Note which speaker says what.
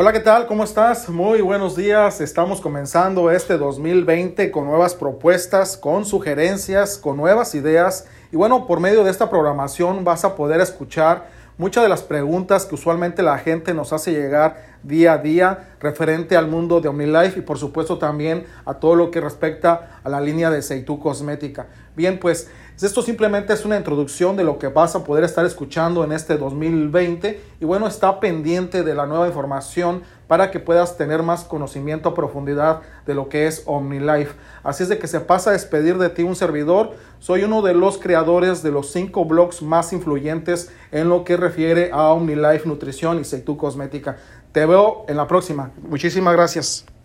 Speaker 1: Hola, ¿qué tal? ¿Cómo estás? Muy buenos días. Estamos comenzando este 2020 con nuevas propuestas, con sugerencias, con nuevas ideas. Y bueno, por medio de esta programación vas a poder escuchar muchas de las preguntas que usualmente la gente nos hace llegar día a día referente al mundo de OmniLife y por supuesto también a todo lo que respecta a la línea de Seitu Cosmética. Bien, pues esto simplemente es una introducción de lo que vas a poder estar escuchando en este 2020 y bueno, está pendiente de la nueva información para que puedas tener más conocimiento a profundidad de lo que es OmniLife. Así es de que se pasa a despedir de ti un servidor. Soy uno de los creadores de los cinco blogs más influyentes en lo que refiere a OmniLife Nutrición y Seitu Cosmética. Te veo en la próxima. Muchísimas gracias.